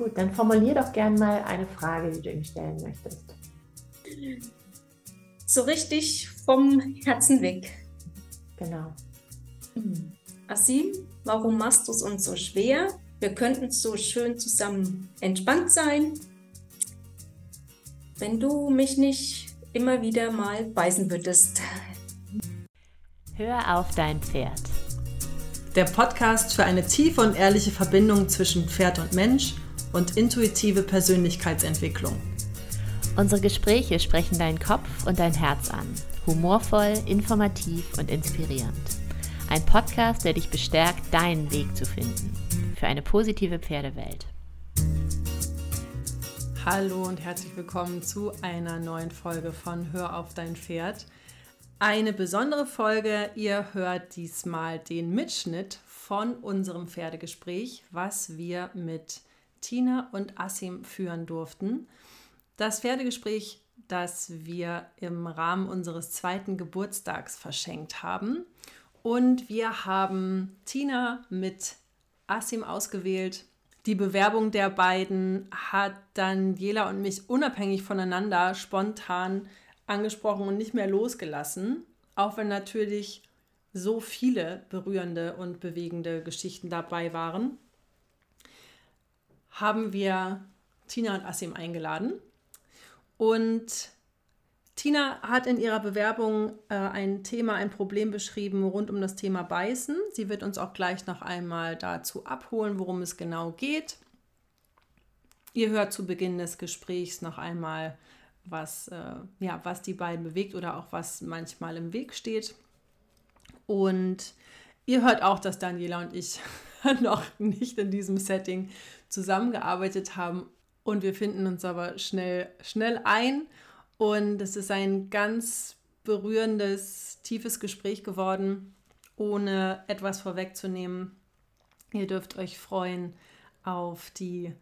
Gut, dann formulier doch gern mal eine Frage, die du ihm stellen möchtest. So richtig vom Herzen weg. Genau. Asim, warum machst du es uns so schwer? Wir könnten so schön zusammen entspannt sein, wenn du mich nicht immer wieder mal beißen würdest. Hör auf dein Pferd. Der Podcast für eine tiefe und ehrliche Verbindung zwischen Pferd und Mensch und intuitive Persönlichkeitsentwicklung. Unsere Gespräche sprechen deinen Kopf und dein Herz an. Humorvoll, informativ und inspirierend. Ein Podcast, der dich bestärkt, deinen Weg zu finden. Für eine positive Pferdewelt. Hallo und herzlich willkommen zu einer neuen Folge von Hör auf dein Pferd. Eine besondere Folge. Ihr hört diesmal den Mitschnitt von unserem Pferdegespräch, was wir mit Tina und Assim führen durften. Das Pferdegespräch, das wir im Rahmen unseres zweiten Geburtstags verschenkt haben. Und wir haben Tina mit Assim ausgewählt. Die Bewerbung der beiden hat Daniela und mich unabhängig voneinander spontan angesprochen und nicht mehr losgelassen. Auch wenn natürlich so viele berührende und bewegende Geschichten dabei waren haben wir Tina und Assim eingeladen. Und Tina hat in ihrer Bewerbung äh, ein Thema, ein Problem beschrieben rund um das Thema Beißen. Sie wird uns auch gleich noch einmal dazu abholen, worum es genau geht. Ihr hört zu Beginn des Gesprächs noch einmal, was, äh, ja, was die beiden bewegt oder auch was manchmal im Weg steht. Und ihr hört auch, dass Daniela und ich noch nicht in diesem Setting zusammengearbeitet haben und wir finden uns aber schnell, schnell ein und es ist ein ganz berührendes, tiefes Gespräch geworden, ohne etwas vorwegzunehmen. Ihr dürft euch freuen auf die,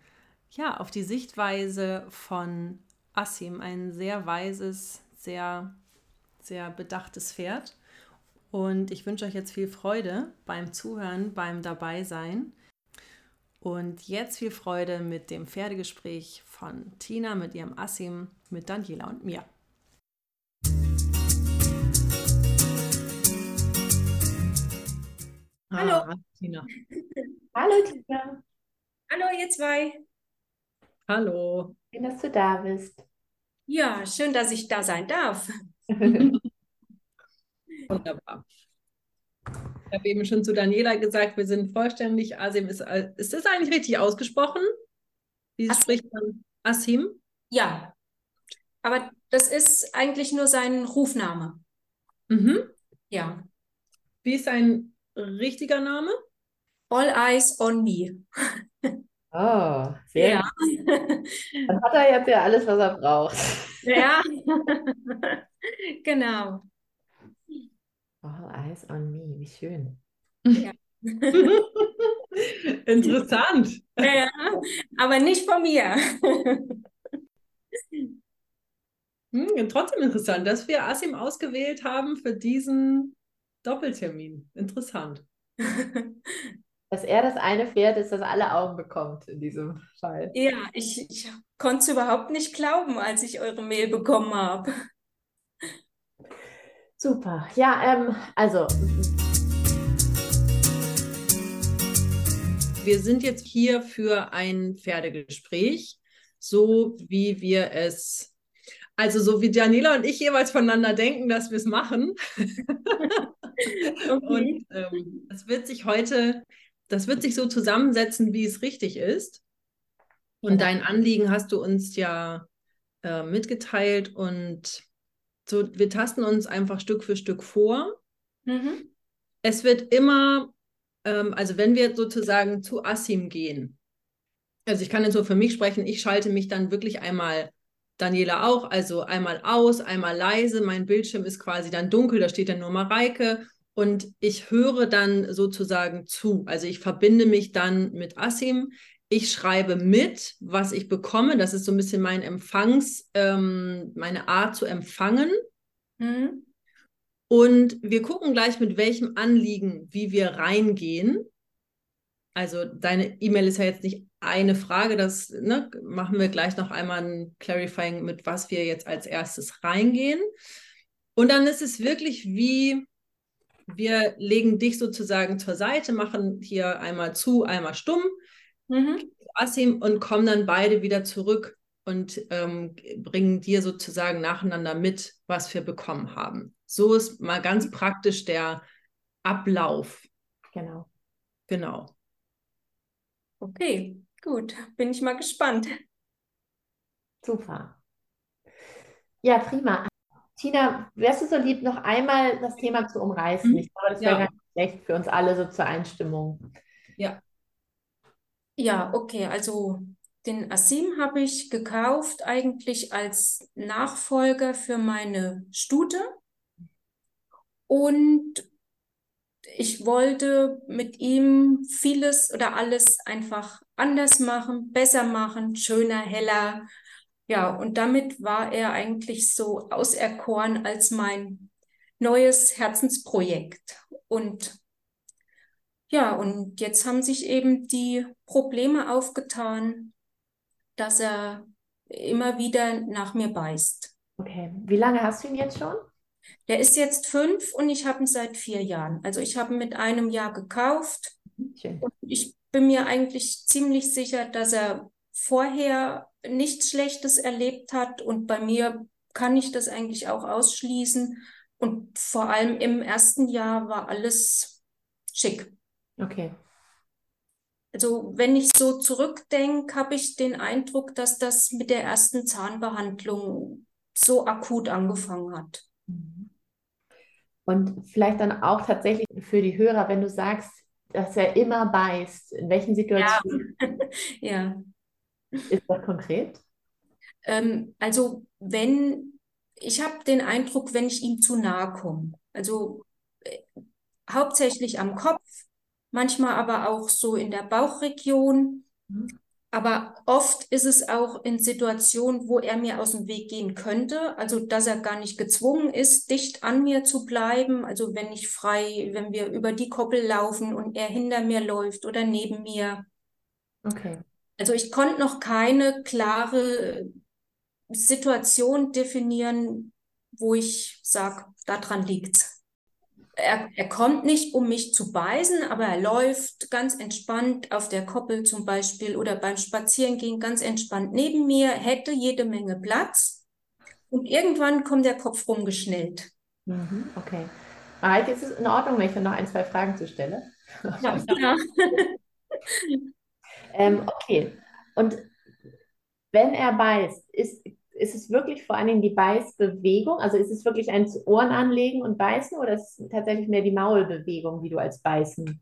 ja, auf die Sichtweise von Assim, ein sehr weises, sehr, sehr bedachtes Pferd. Und ich wünsche euch jetzt viel Freude beim Zuhören, beim Dabeisein. Und jetzt viel Freude mit dem Pferdegespräch von Tina mit ihrem Assim, mit Daniela und mir. Hallo. Ah, Tina. Hallo Tina. Hallo ihr zwei. Hallo. Schön, dass du da bist. Ja, schön, dass ich da sein darf. Wunderbar. Ich habe eben schon zu Daniela gesagt, wir sind vollständig. Asim ist, ist das eigentlich richtig ausgesprochen? Wie Asim. spricht man Asim? Ja, aber das ist eigentlich nur sein Rufname. Mhm. Ja. Wie ist sein richtiger Name? All eyes on me. Oh, sehr Ja. gut. Dann hat er jetzt ja alles, was er braucht. Ja. Genau. All eyes on me, wie schön. Ja. Interessant. Ja, aber nicht von mir. Hm, trotzdem interessant, dass wir Asim ausgewählt haben für diesen Doppeltermin. Interessant. Dass er das eine Pferd ist, das alle Augen bekommt in diesem Fall. Ja, ich, ich konnte es überhaupt nicht glauben, als ich eure Mail bekommen habe. Super. Ja, ähm, also Wir sind jetzt hier für ein Pferdegespräch, so wie wir es, also so wie Daniela und ich jeweils voneinander denken, dass wir es machen. Okay. Und ähm, das wird sich heute, das wird sich so zusammensetzen, wie es richtig ist. Und dein Anliegen hast du uns ja äh, mitgeteilt und so, wir tasten uns einfach Stück für Stück vor. Mhm. Es wird immer, ähm, also wenn wir sozusagen zu Assim gehen, also ich kann jetzt so für mich sprechen, ich schalte mich dann wirklich einmal, Daniela auch, also einmal aus, einmal leise, mein Bildschirm ist quasi dann dunkel, da steht dann nur Mareike und ich höre dann sozusagen zu, also ich verbinde mich dann mit Assim, ich schreibe mit, was ich bekomme, das ist so ein bisschen mein Empfangs, ähm, meine Art zu empfangen. Mhm. Und wir gucken gleich, mit welchem Anliegen, wie wir reingehen. Also deine E-Mail ist ja jetzt nicht eine Frage, das ne, machen wir gleich noch einmal ein Clarifying, mit was wir jetzt als erstes reingehen. Und dann ist es wirklich wie, wir legen dich sozusagen zur Seite, machen hier einmal zu, einmal stumm, mhm. Asim und kommen dann beide wieder zurück und ähm, bringen dir sozusagen nacheinander mit, was wir bekommen haben. So ist mal ganz praktisch der Ablauf. Genau. Genau. Okay, gut. Bin ich mal gespannt. Super. Ja, prima. Tina, wärst du so lieb, noch einmal das Thema zu umreißen? Mhm. Ich glaube, das wäre ja. ganz schlecht für uns alle so zur Einstimmung. Ja. Ja, okay. Also den Asim habe ich gekauft eigentlich als Nachfolger für meine Stute. Und ich wollte mit ihm vieles oder alles einfach anders machen, besser machen, schöner, heller. Ja, und damit war er eigentlich so auserkoren als mein neues Herzensprojekt. Und ja, und jetzt haben sich eben die Probleme aufgetan, dass er immer wieder nach mir beißt. Okay. Wie lange hast du ihn jetzt schon? Der ist jetzt fünf und ich habe ihn seit vier Jahren. Also ich habe ihn mit einem Jahr gekauft. Schön. Und ich bin mir eigentlich ziemlich sicher, dass er vorher nichts Schlechtes erlebt hat und bei mir kann ich das eigentlich auch ausschließen. Und vor allem im ersten Jahr war alles schick. Okay. Also wenn ich so zurückdenke, habe ich den Eindruck, dass das mit der ersten Zahnbehandlung so akut angefangen hat. Mhm. Und vielleicht dann auch tatsächlich für die Hörer, wenn du sagst, dass er immer beißt, in welchen Situationen? Ja. ja. Ist das konkret? Ähm, also wenn, ich habe den Eindruck, wenn ich ihm zu nahe komme, also äh, hauptsächlich am Kopf, manchmal aber auch so in der Bauchregion. Mhm. Aber oft ist es auch in Situationen, wo er mir aus dem Weg gehen könnte, also dass er gar nicht gezwungen ist, dicht an mir zu bleiben. Also wenn ich frei, wenn wir über die Koppel laufen und er hinter mir läuft oder neben mir. Okay. Also ich konnte noch keine klare Situation definieren, wo ich sage, daran liegt's er, er kommt nicht, um mich zu beißen, aber er läuft ganz entspannt auf der Koppel zum Beispiel oder beim Spazierengehen ganz entspannt neben mir, hätte jede Menge Platz und irgendwann kommt der Kopf rumgeschnellt. Mhm, okay. Mareike, ist es in Ordnung, wenn ich noch ein, zwei Fragen zu stelle? Ja, ja. ähm, okay. Und wenn er beißt, ist, ist es wirklich vor allen Dingen die Beißbewegung? Also ist es wirklich ein Ohren anlegen und beißen oder ist es tatsächlich mehr die Maulbewegung, die du als Beißen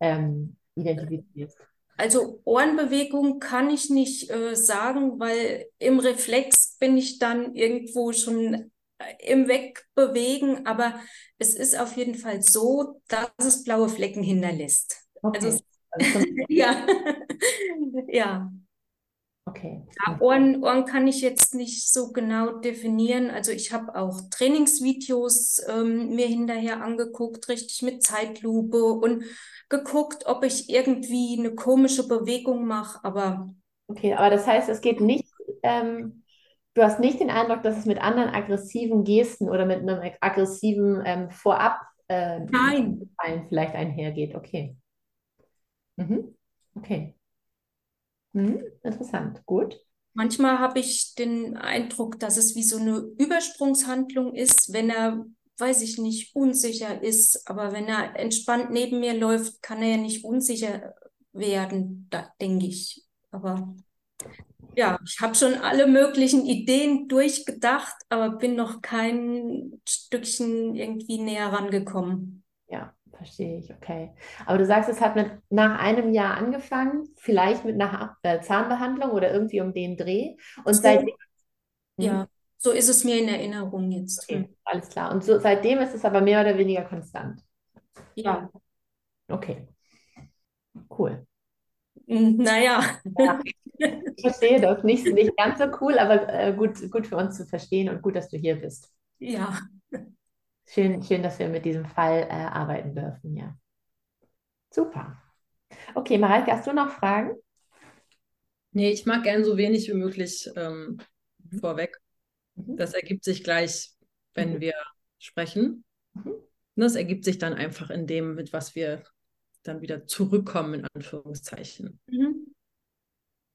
ähm, identifizierst? Also Ohrenbewegung kann ich nicht äh, sagen, weil im Reflex bin ich dann irgendwo schon im Wegbewegen, aber es ist auf jeden Fall so, dass es blaue Flecken hinterlässt. Okay. Also, also ja. ja. Okay. Ja, Ohren, Ohren kann ich jetzt nicht so genau definieren. Also ich habe auch Trainingsvideos ähm, mir hinterher angeguckt, richtig mit Zeitlupe und geguckt, ob ich irgendwie eine komische Bewegung mache, aber. Okay, aber das heißt, es geht nicht, ähm, du hast nicht den Eindruck, dass es mit anderen aggressiven Gesten oder mit einem aggressiven ähm, Vorab äh, Nein. vielleicht einhergeht. Okay. Mhm. Okay. Hm, interessant, gut. Manchmal habe ich den Eindruck, dass es wie so eine Übersprungshandlung ist, wenn er, weiß ich nicht, unsicher ist. Aber wenn er entspannt neben mir läuft, kann er ja nicht unsicher werden, da denke ich. Aber ja, ich habe schon alle möglichen Ideen durchgedacht, aber bin noch kein Stückchen irgendwie näher rangekommen. Ja, Verstehe ich, okay. Aber du sagst, es hat mit nach einem Jahr angefangen, vielleicht mit einer äh, Zahnbehandlung oder irgendwie um den Dreh. Und so, seitdem. Ja, hm? so ist es mir in Erinnerung jetzt. Okay, alles klar. Und so, seitdem ist es aber mehr oder weniger konstant. Ja. Okay. Cool. Hm, naja. Ja, ich verstehe das. Nicht, nicht ganz so cool, aber äh, gut, gut für uns zu verstehen und gut, dass du hier bist. Ja. Schön, schön, dass wir mit diesem Fall äh, arbeiten dürfen, ja. Super. Okay, Mareike, hast du noch Fragen? Nee, ich mag gern so wenig wie möglich ähm, mhm. vorweg. Mhm. Das ergibt sich gleich, wenn mhm. wir sprechen. Mhm. Das ergibt sich dann einfach in dem, mit was wir dann wieder zurückkommen, in Anführungszeichen. Mhm.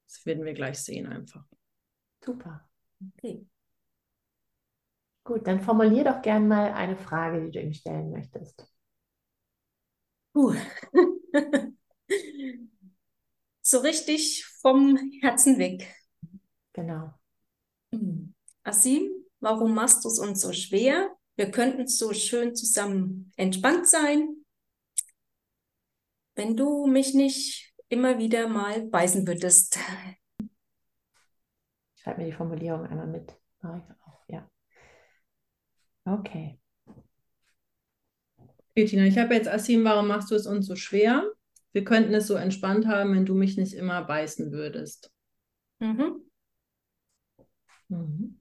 Das werden wir gleich sehen einfach. Super. Okay. Gut, dann formulier doch gern mal eine Frage, die du ihm stellen möchtest. Uh. so richtig vom Herzen weg. Genau. Hm. Asim, warum machst du es uns so schwer? Wir könnten so schön zusammen entspannt sein, wenn du mich nicht immer wieder mal beißen würdest. Schreib mir die Formulierung einmal mit. Ja. Okay. Okay, Tina, ich habe jetzt Asim, warum machst du es uns so schwer? Wir könnten es so entspannt haben, wenn du mich nicht immer beißen würdest. Mhm. Mhm.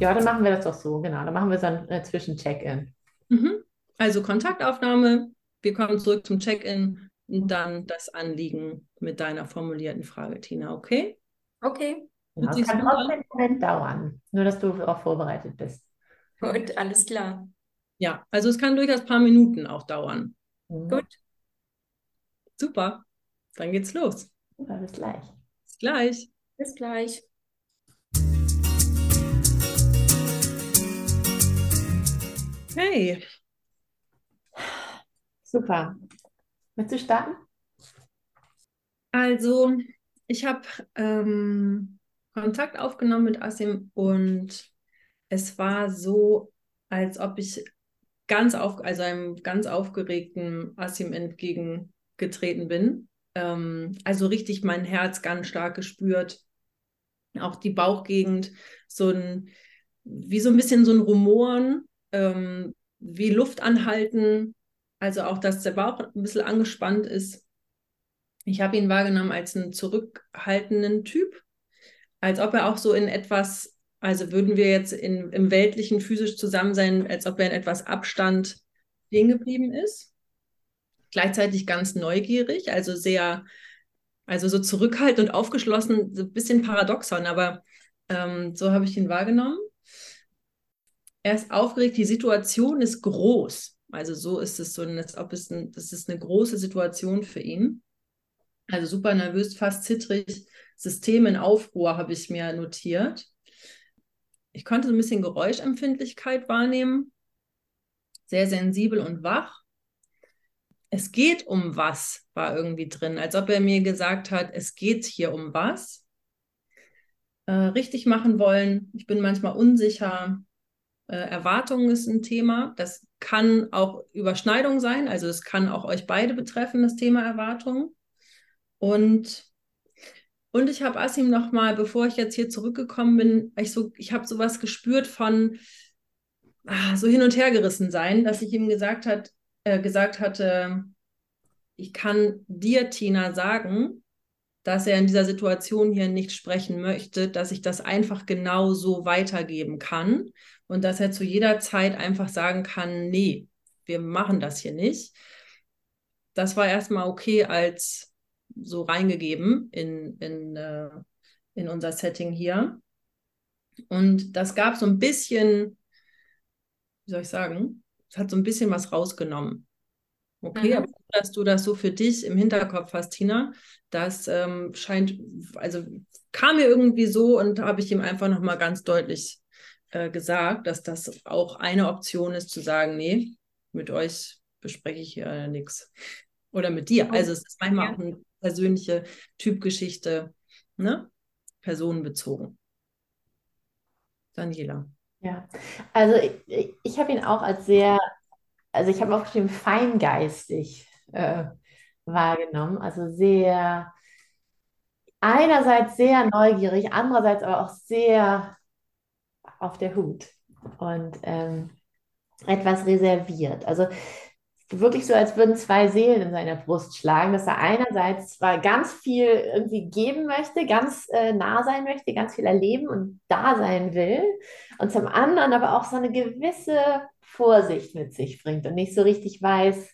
Ja, dann machen wir das doch so, genau. Dann machen wir so ein äh, Zwischen-Check-In. Mhm. Also Kontaktaufnahme, wir kommen zurück zum Check-In und dann das Anliegen mit deiner formulierten Frage, Tina, okay? Okay. Genau, das kann trotzdem einen Moment dauern, nur dass du auch vorbereitet bist. Gut, alles klar. Ja, also es kann durchaus ein paar Minuten auch dauern. Mhm. Gut. Super, dann geht's los. Super, bis gleich. Bis gleich. Bis gleich. Hey. Super. Möchtest du starten? Also, ich habe ähm, Kontakt aufgenommen mit Asim und es war so, als ob ich ganz auf, also einem ganz aufgeregten Asim entgegengetreten bin. Ähm, also richtig mein Herz ganz stark gespürt. Auch die Bauchgegend, so ein, wie so ein bisschen so ein Rumoren, ähm, wie Luft anhalten, also auch, dass der Bauch ein bisschen angespannt ist. Ich habe ihn wahrgenommen als einen zurückhaltenden Typ, als ob er auch so in etwas, also würden wir jetzt in, im weltlichen physisch zusammen sein, als ob er in etwas Abstand stehen geblieben ist. Gleichzeitig ganz neugierig, also sehr, also so zurückhaltend und aufgeschlossen, so ein bisschen paradoxon, aber ähm, so habe ich ihn wahrgenommen er ist aufgeregt, die Situation ist groß. Also so ist es so, als ob es ein, das ist eine große Situation für ihn. Also super nervös, fast zittrig, System in Aufruhr habe ich mir notiert. Ich konnte so ein bisschen Geräuschempfindlichkeit wahrnehmen, sehr sensibel und wach. Es geht um was, war irgendwie drin, als ob er mir gesagt hat, es geht hier um was. Äh, richtig machen wollen. Ich bin manchmal unsicher. Äh, Erwartungen ist ein Thema. Das kann auch Überschneidung sein. Also es kann auch euch beide betreffen, das Thema Erwartungen. Und, und ich habe Asim nochmal, bevor ich jetzt hier zurückgekommen bin, ich, so, ich habe sowas gespürt von ah, so hin und her gerissen sein, dass ich ihm gesagt, hat, äh, gesagt hatte, ich kann dir, Tina, sagen, dass er in dieser Situation hier nicht sprechen möchte, dass ich das einfach genau so weitergeben kann und dass er zu jeder Zeit einfach sagen kann, nee, wir machen das hier nicht. Das war erstmal okay als so reingegeben in, in, äh, in unser Setting hier. Und das gab so ein bisschen, wie soll ich sagen, es hat so ein bisschen was rausgenommen. Okay, mhm. aber dass du das so für dich im Hinterkopf hast, Tina, das ähm, scheint, also kam mir irgendwie so und habe ich ihm einfach nochmal ganz deutlich äh, gesagt, dass das auch eine Option ist, zu sagen, nee, mit euch bespreche ich äh, nichts. Oder mit dir. Also es ist manchmal ja. auch eine persönliche Typgeschichte, ne? Personenbezogen. Daniela. Ja, also ich, ich habe ihn auch als sehr, also ich habe aufgeschrieben, feingeistig äh, wahrgenommen. Also sehr, einerseits sehr neugierig, andererseits aber auch sehr auf der Hut und ähm, etwas reserviert. Also wirklich so, als würden zwei Seelen in seiner Brust schlagen, dass er einerseits zwar ganz viel irgendwie geben möchte, ganz äh, nah sein möchte, ganz viel erleben und da sein will und zum anderen aber auch so eine gewisse Vorsicht mit sich bringt und nicht so richtig weiß,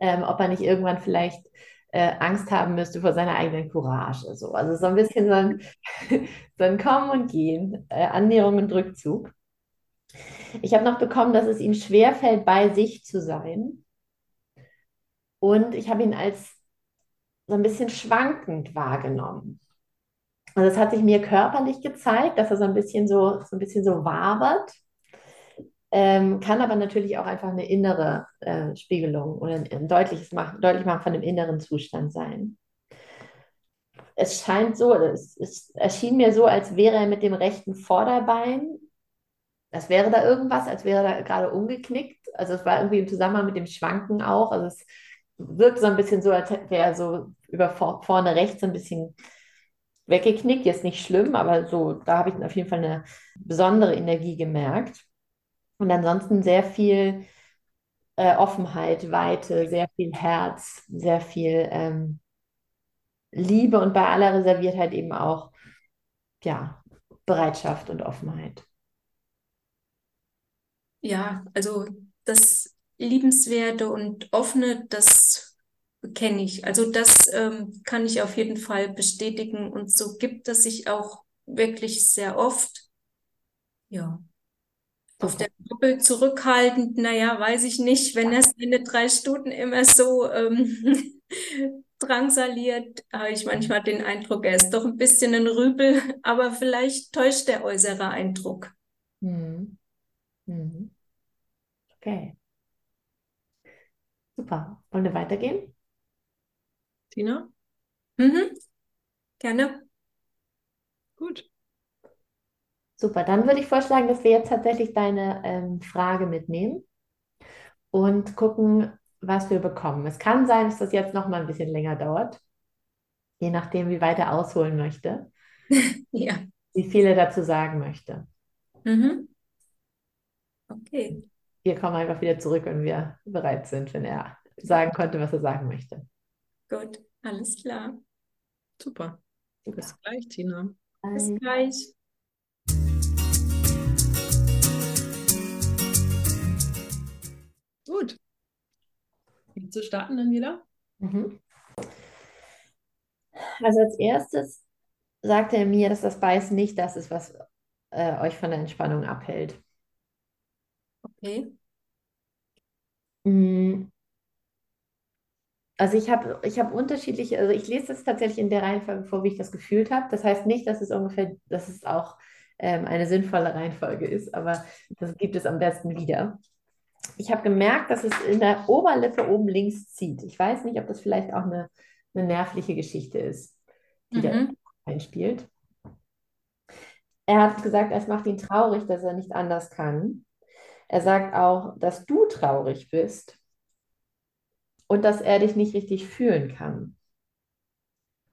ähm, ob er nicht irgendwann vielleicht äh, Angst haben müsste vor seiner eigenen Courage. So. Also so ein bisschen so ein, so ein Kommen und Gehen, äh, Annäherung und Rückzug. Ich habe noch bekommen, dass es ihm schwerfällt, bei sich zu sein. Und ich habe ihn als so ein bisschen schwankend wahrgenommen. Also es hat sich mir körperlich gezeigt, dass er so ein bisschen so, so ein bisschen so wabert. Ähm, kann aber natürlich auch einfach eine innere äh, Spiegelung oder ein, ein deutliches Machen, deutlich machen von dem inneren Zustand sein. Es scheint so, es, es erschien mir so, als wäre er mit dem rechten Vorderbein, als wäre da irgendwas, als wäre er gerade umgeknickt. Also es war irgendwie im Zusammenhang mit dem Schwanken auch. Also es wirkt so ein bisschen so, als wäre er so über vor, vorne rechts ein bisschen weggeknickt. Jetzt nicht schlimm, aber so, da habe ich auf jeden Fall eine besondere Energie gemerkt. Und ansonsten sehr viel äh, Offenheit, Weite, sehr viel Herz, sehr viel ähm, Liebe und bei aller Reserviertheit eben auch ja, Bereitschaft und Offenheit. Ja, also das Liebenswerte und Offene, das kenne ich. Also das ähm, kann ich auf jeden Fall bestätigen und so gibt es sich auch wirklich sehr oft. Ja. Auf der Doppel zurückhaltend, naja, weiß ich nicht, wenn er seine drei Stunden immer so ähm, drangsaliert, habe ich manchmal den Eindruck, er ist doch ein bisschen ein Rübel, aber vielleicht täuscht der äußere Eindruck. Hm. Hm. Okay. Super. Wollen wir weitergehen? Tina? Mhm. Gerne. Gut. Super, dann würde ich vorschlagen, dass wir jetzt tatsächlich deine ähm, Frage mitnehmen und gucken, was wir bekommen. Es kann sein, dass das jetzt noch mal ein bisschen länger dauert, je nachdem, wie weit er ausholen möchte, Ja. wie viel er dazu sagen möchte. Mhm. Okay. Wir kommen einfach wieder zurück, wenn wir bereit sind, wenn er sagen konnte, was er sagen möchte. Gut, alles klar. Super. Super. Bis gleich, Tina. Bis gleich. Gut. Willst du starten, Daniela? Mhm. Also als erstes sagte er mir, dass das Beißen nicht das ist, was äh, euch von der Entspannung abhält. Okay. Mm. Also ich habe ich hab unterschiedliche, also ich lese das tatsächlich in der Reihenfolge vor, wie ich das gefühlt habe. Das heißt nicht, dass es ungefähr, dass es auch ähm, eine sinnvolle Reihenfolge ist, aber das gibt es am besten wieder. Ich habe gemerkt, dass es in der Oberlippe oben links zieht. Ich weiß nicht, ob das vielleicht auch eine, eine nervliche Geschichte ist, die da Mhm. einspielt. Er hat gesagt, es macht ihn traurig, dass er nicht anders kann. Er sagt auch, dass du traurig bist und dass er dich nicht richtig fühlen kann.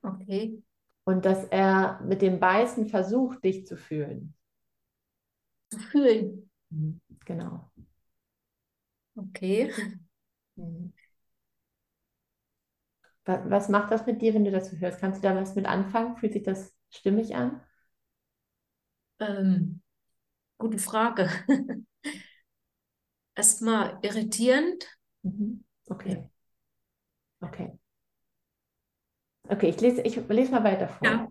Okay. Und dass er mit dem Beißen versucht, dich zu fühlen. Zu fühlen. Mhm. Genau. Okay. Mhm. Wa- Was macht das mit dir, wenn du das hörst? Kannst du da was mit anfangen? Fühlt sich das stimmig an? Ähm, gute Frage. Erstmal irritierend. Mhm. Okay. Okay. Okay, ich lese, ich lese mal weiter vor. Ja.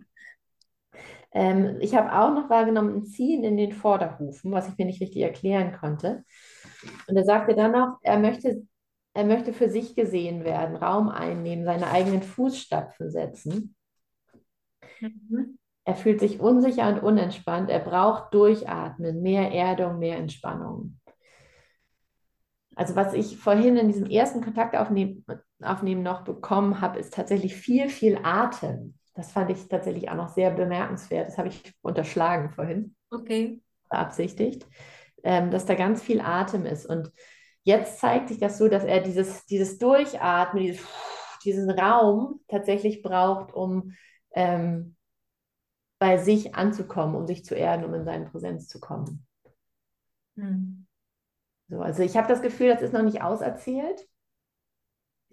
Ähm, ich habe auch noch wahrgenommen ein Ziehen in den Vorderhufen, was ich mir nicht richtig erklären konnte. Und er sagte dann noch, er möchte, er möchte für sich gesehen werden, Raum einnehmen, seine eigenen Fußstapfen setzen. Mhm. Er fühlt sich unsicher und unentspannt. Er braucht Durchatmen, mehr Erdung, mehr Entspannung. Also was ich vorhin in diesem ersten Kontaktaufnehmen aufnehmen noch bekommen habe, ist tatsächlich viel, viel Atem. Das fand ich tatsächlich auch noch sehr bemerkenswert. Das habe ich unterschlagen vorhin, Okay. beabsichtigt, ähm, dass da ganz viel Atem ist. Und jetzt zeigt sich das so, dass er dieses, dieses Durchatmen, dieses, diesen Raum tatsächlich braucht, um ähm, bei sich anzukommen, um sich zu erden, um in seine Präsenz zu kommen. Hm. So, also ich habe das Gefühl, das ist noch nicht auserzählt.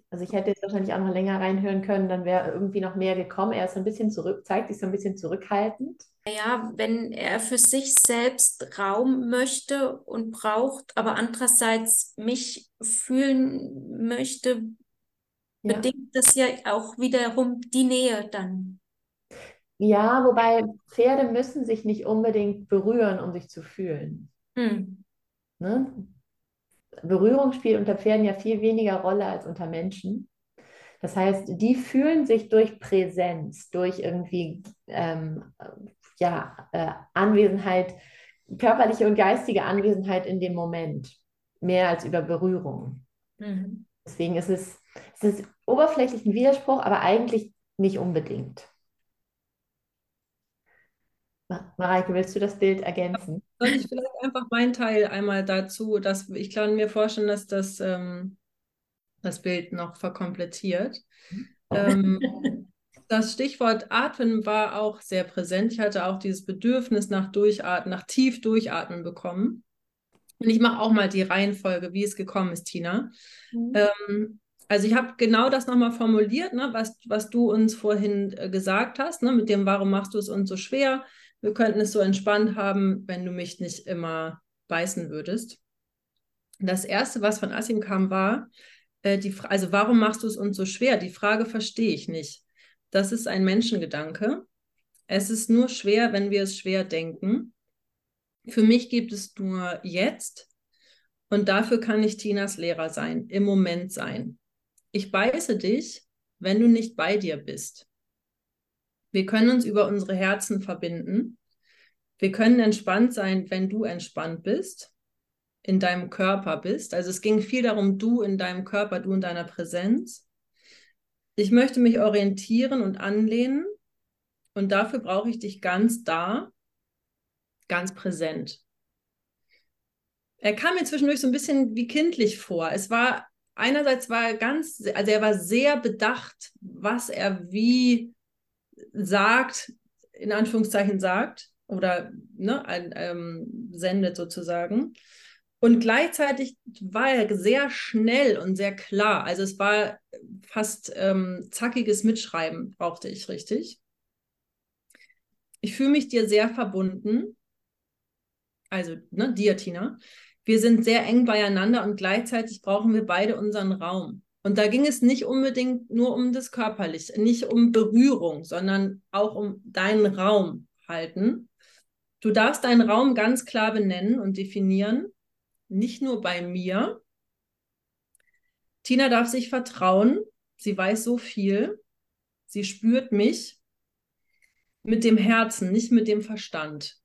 Also ich hätte jetzt wahrscheinlich auch noch länger reinhören können, dann wäre irgendwie noch mehr gekommen. Er ist so ein bisschen zurück, zeigt sich so ein bisschen zurückhaltend. Ja, wenn er für sich selbst Raum möchte und braucht, aber andererseits mich fühlen möchte, ja. bedingt das ja auch wiederum die Nähe dann. Ja, wobei Pferde müssen sich nicht unbedingt berühren, um sich zu fühlen. Hm. Ne? Berührung spielt unter Pferden ja viel weniger Rolle als unter Menschen. Das heißt, die fühlen sich durch Präsenz, durch irgendwie ähm, ja, äh, Anwesenheit, körperliche und geistige Anwesenheit in dem Moment, mehr als über Berührung. Mhm. Deswegen ist es, es ist oberflächlich ein Widerspruch, aber eigentlich nicht unbedingt. Mareike, willst du das Bild ergänzen? Soll ich vielleicht einfach meinen Teil einmal dazu, dass ich kann mir vorstellen, dass das, ähm, das Bild noch verkomplettiert. ähm, das Stichwort Atmen war auch sehr präsent. Ich hatte auch dieses Bedürfnis nach Durchatmen, nach tief Durchatmen bekommen. Und ich mache auch mal die Reihenfolge, wie es gekommen ist, Tina. Mhm. Ähm, also ich habe genau das nochmal formuliert, ne, was, was du uns vorhin äh, gesagt hast, ne, mit dem, warum machst du es uns so schwer? Wir könnten es so entspannt haben, wenn du mich nicht immer beißen würdest. Das Erste, was von Asim kam, war, äh, die also warum machst du es uns so schwer? Die Frage verstehe ich nicht. Das ist ein Menschengedanke. Es ist nur schwer, wenn wir es schwer denken. Für mich gibt es nur jetzt und dafür kann ich Tinas Lehrer sein, im Moment sein. Ich beiße dich, wenn du nicht bei dir bist. Wir können uns über unsere Herzen verbinden. Wir können entspannt sein, wenn du entspannt bist, in deinem Körper bist. Also es ging viel darum, du in deinem Körper, du in deiner Präsenz. Ich möchte mich orientieren und anlehnen und dafür brauche ich dich ganz da, ganz präsent. Er kam mir zwischendurch so ein bisschen wie kindlich vor. Es war einerseits war er ganz, also er war sehr bedacht, was er wie sagt, in Anführungszeichen sagt oder ne, ein, ähm, sendet sozusagen. Und gleichzeitig war er sehr schnell und sehr klar. Also es war fast ähm, zackiges Mitschreiben, brauchte ich richtig. Ich fühle mich dir sehr verbunden. Also, ne, dir, Tina. Wir sind sehr eng beieinander und gleichzeitig brauchen wir beide unseren Raum. Und da ging es nicht unbedingt nur um das Körperliche, nicht um Berührung, sondern auch um deinen Raum halten. Du darfst deinen Raum ganz klar benennen und definieren, nicht nur bei mir. Tina darf sich vertrauen, sie weiß so viel, sie spürt mich mit dem Herzen, nicht mit dem Verstand.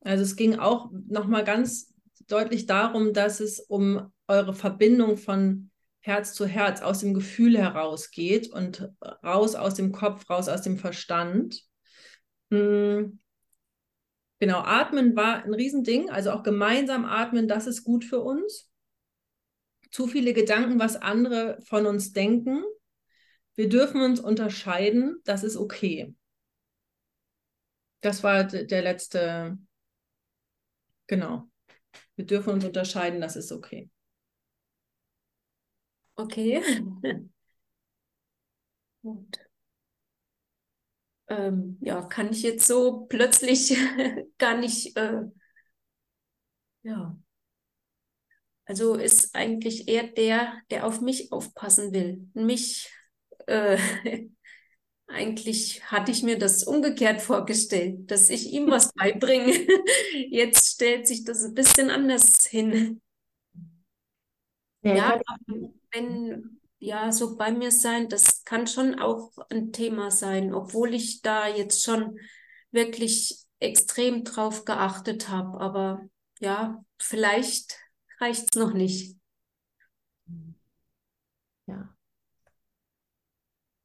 Also es ging auch nochmal ganz deutlich darum, dass es um eure Verbindung von Herz zu Herz, aus dem Gefühl herausgeht und raus aus dem Kopf, raus aus dem Verstand. Hm. Genau, atmen war ein Riesending, also auch gemeinsam atmen, das ist gut für uns. Zu viele Gedanken, was andere von uns denken. Wir dürfen uns unterscheiden, das ist okay. Das war der letzte, genau. Wir dürfen uns unterscheiden, das ist okay. Okay. Gut. Ähm, ja, kann ich jetzt so plötzlich gar nicht, äh, ja. Also ist eigentlich eher der, der auf mich aufpassen will. Mich, äh, eigentlich hatte ich mir das umgekehrt vorgestellt, dass ich ihm was beibringe. Jetzt stellt sich das ein bisschen anders hin. Ja, ja wenn, ja, so bei mir sein, das kann schon auch ein Thema sein, obwohl ich da jetzt schon wirklich extrem drauf geachtet habe. Aber ja, vielleicht reicht es noch nicht. Ja.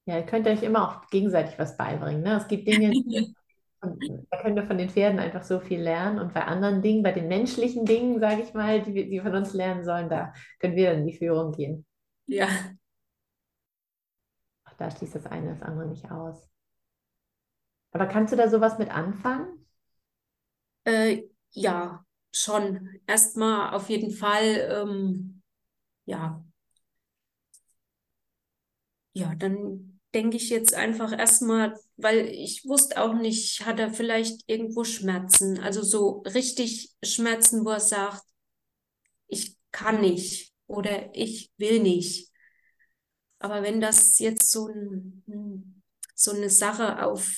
Ja, ihr könnt euch immer auch gegenseitig was beibringen. Ne? Es gibt Dinge, da können wir von den Pferden einfach so viel lernen. Und bei anderen Dingen, bei den menschlichen Dingen, sage ich mal, die wir von uns lernen sollen, da können wir dann in die Führung gehen. Ja. Auch da schließt das eine das andere nicht aus. Aber kannst du da sowas mit anfangen? Äh, ja, schon. Erstmal auf jeden Fall, ähm, ja. Ja, dann denke ich jetzt einfach erstmal, weil ich wusste auch nicht, hat er vielleicht irgendwo Schmerzen, also so richtig Schmerzen, wo er sagt, ich kann nicht oder ich will nicht. Aber wenn das jetzt so, ein, so eine Sache auf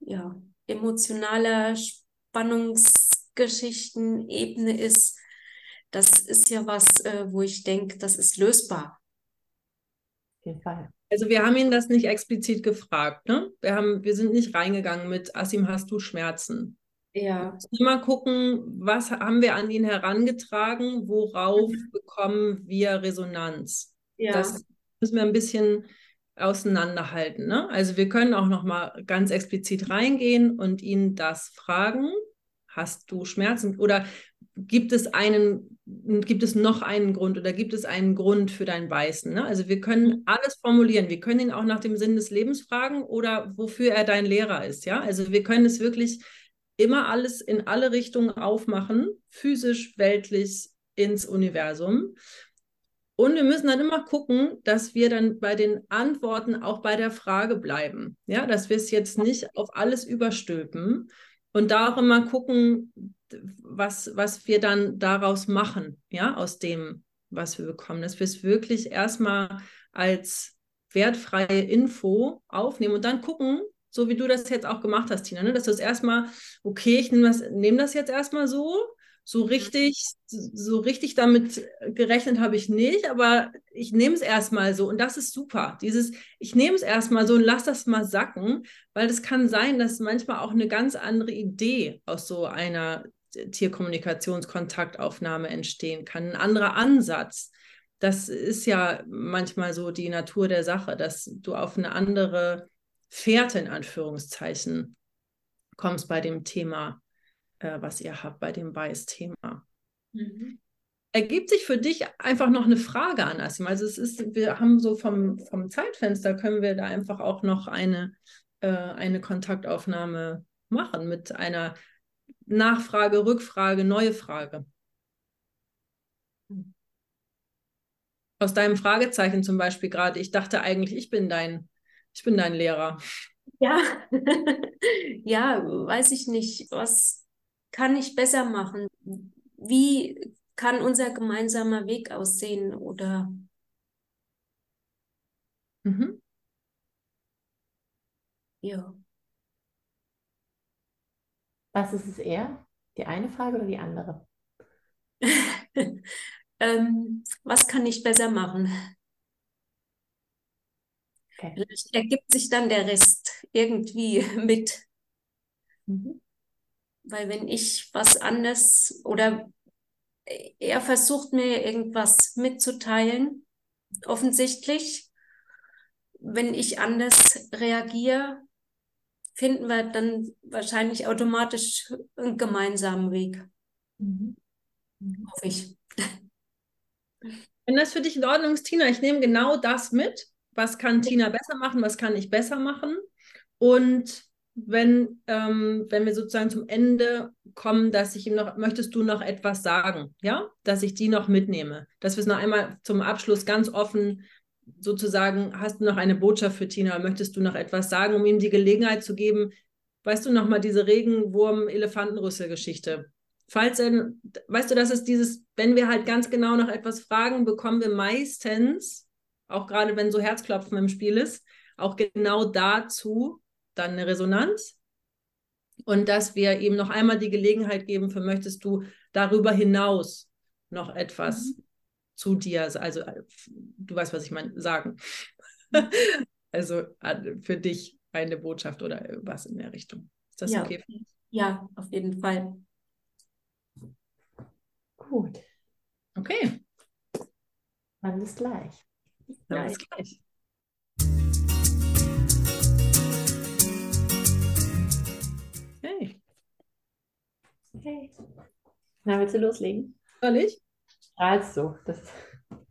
ja, emotionaler Spannungsgeschichtenebene ist, das ist ja was, äh, wo ich denke, das ist lösbar. Auf jeden Fall. Also wir haben ihn das nicht explizit gefragt, ne? Wir, haben, wir sind nicht reingegangen mit, Asim, hast du Schmerzen? Ja. Mal gucken, was haben wir an ihn herangetragen, worauf mhm. bekommen wir Resonanz? Ja. Das müssen wir ein bisschen auseinanderhalten. Ne? Also wir können auch noch mal ganz explizit reingehen und ihn das fragen. Hast du Schmerzen? Oder gibt es einen, gibt es noch einen Grund oder gibt es einen Grund für dein Beißen? Ne? Also wir können mhm. alles formulieren. Wir können ihn auch nach dem Sinn des Lebens fragen oder wofür er dein Lehrer ist. Ja, also wir können es wirklich immer alles in alle Richtungen aufmachen, physisch, weltlich, ins Universum. Und wir müssen dann immer gucken, dass wir dann bei den Antworten auch bei der Frage bleiben. Ja, dass wir es jetzt nicht auf alles überstülpen und da auch immer gucken, was, was wir dann daraus machen, ja, aus dem, was wir bekommen, dass wir es wirklich erstmal als wertfreie Info aufnehmen und dann gucken, so wie du das jetzt auch gemacht hast, Tina, ne? dass du es erstmal, okay, ich nehme das, nehm das jetzt erstmal so, so richtig, so richtig damit gerechnet habe ich nicht, aber ich nehme es erstmal so und das ist super. Dieses, ich nehme es erstmal so und lass das mal sacken, weil es kann sein, dass manchmal auch eine ganz andere Idee aus so einer Tierkommunikationskontaktaufnahme entstehen kann, ein anderer Ansatz. Das ist ja manchmal so die Natur der Sache, dass du auf eine andere Fährte in Anführungszeichen kommst bei dem Thema, äh, was ihr habt, bei dem Weiß-Thema. Mhm. Ergibt sich für dich einfach noch eine Frage an Asim? Also es ist, wir haben so vom, vom Zeitfenster, können wir da einfach auch noch eine, äh, eine Kontaktaufnahme machen mit einer Nachfrage, Rückfrage, neue Frage. Aus deinem Fragezeichen zum Beispiel gerade, ich dachte eigentlich, ich bin dein, ich bin dein Lehrer. Ja, ja, weiß ich nicht. Was kann ich besser machen? Wie kann unser gemeinsamer Weg aussehen? Oder mhm. ja. Was ist es eher? Die eine Frage oder die andere? ähm, was kann ich besser machen? Okay. Vielleicht ergibt sich dann der Rest irgendwie mit. Mhm. Weil wenn ich was anderes oder er versucht mir irgendwas mitzuteilen, offensichtlich, wenn ich anders reagiere, finden wir dann wahrscheinlich automatisch einen gemeinsamen Weg. Mhm. Hoffe ich. Wenn das für dich in Ordnung ist, Tina, ich nehme genau das mit. Was kann Tina besser machen? Was kann ich besser machen? Und wenn, ähm, wenn wir sozusagen zum Ende kommen, dass ich ihm noch, möchtest du noch etwas sagen? Ja, dass ich die noch mitnehme. Dass wir es noch einmal zum Abschluss ganz offen sozusagen, hast du noch eine Botschaft für Tina? Möchtest du noch etwas sagen, um ihm die Gelegenheit zu geben? Weißt du noch mal diese Regenwurm-Elefantenrüssel-Geschichte? Falls weißt du, das ist dieses, wenn wir halt ganz genau noch etwas fragen, bekommen wir meistens, auch gerade wenn so Herzklopfen im Spiel ist, auch genau dazu dann eine Resonanz. Und dass wir ihm noch einmal die Gelegenheit geben, für möchtest du darüber hinaus noch etwas mhm zu dir, also äh, du weißt, was ich meine, sagen. also für dich eine Botschaft oder was in der Richtung. Ist das ja. okay? Ja, auf jeden Fall. Gut. Okay. Dann bis gleich. Dann bis gleich. Okay. Okay. Na, willst du loslegen? Soll ich? strahlst du. Das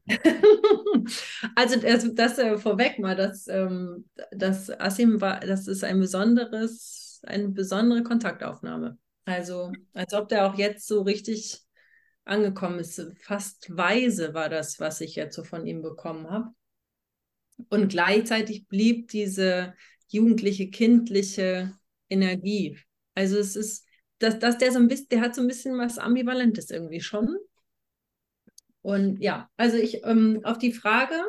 also das, das äh, vorweg mal, dass ähm, das Asim war, das ist ein besonderes, eine besondere Kontaktaufnahme. Also als ob der auch jetzt so richtig angekommen ist. Fast weise war das, was ich jetzt so von ihm bekommen habe. Und gleichzeitig blieb diese jugendliche, kindliche Energie. Also es ist, dass, dass der so ein bisschen, der hat so ein bisschen was Ambivalentes irgendwie schon. Und ja, also ich ähm, auf die Frage,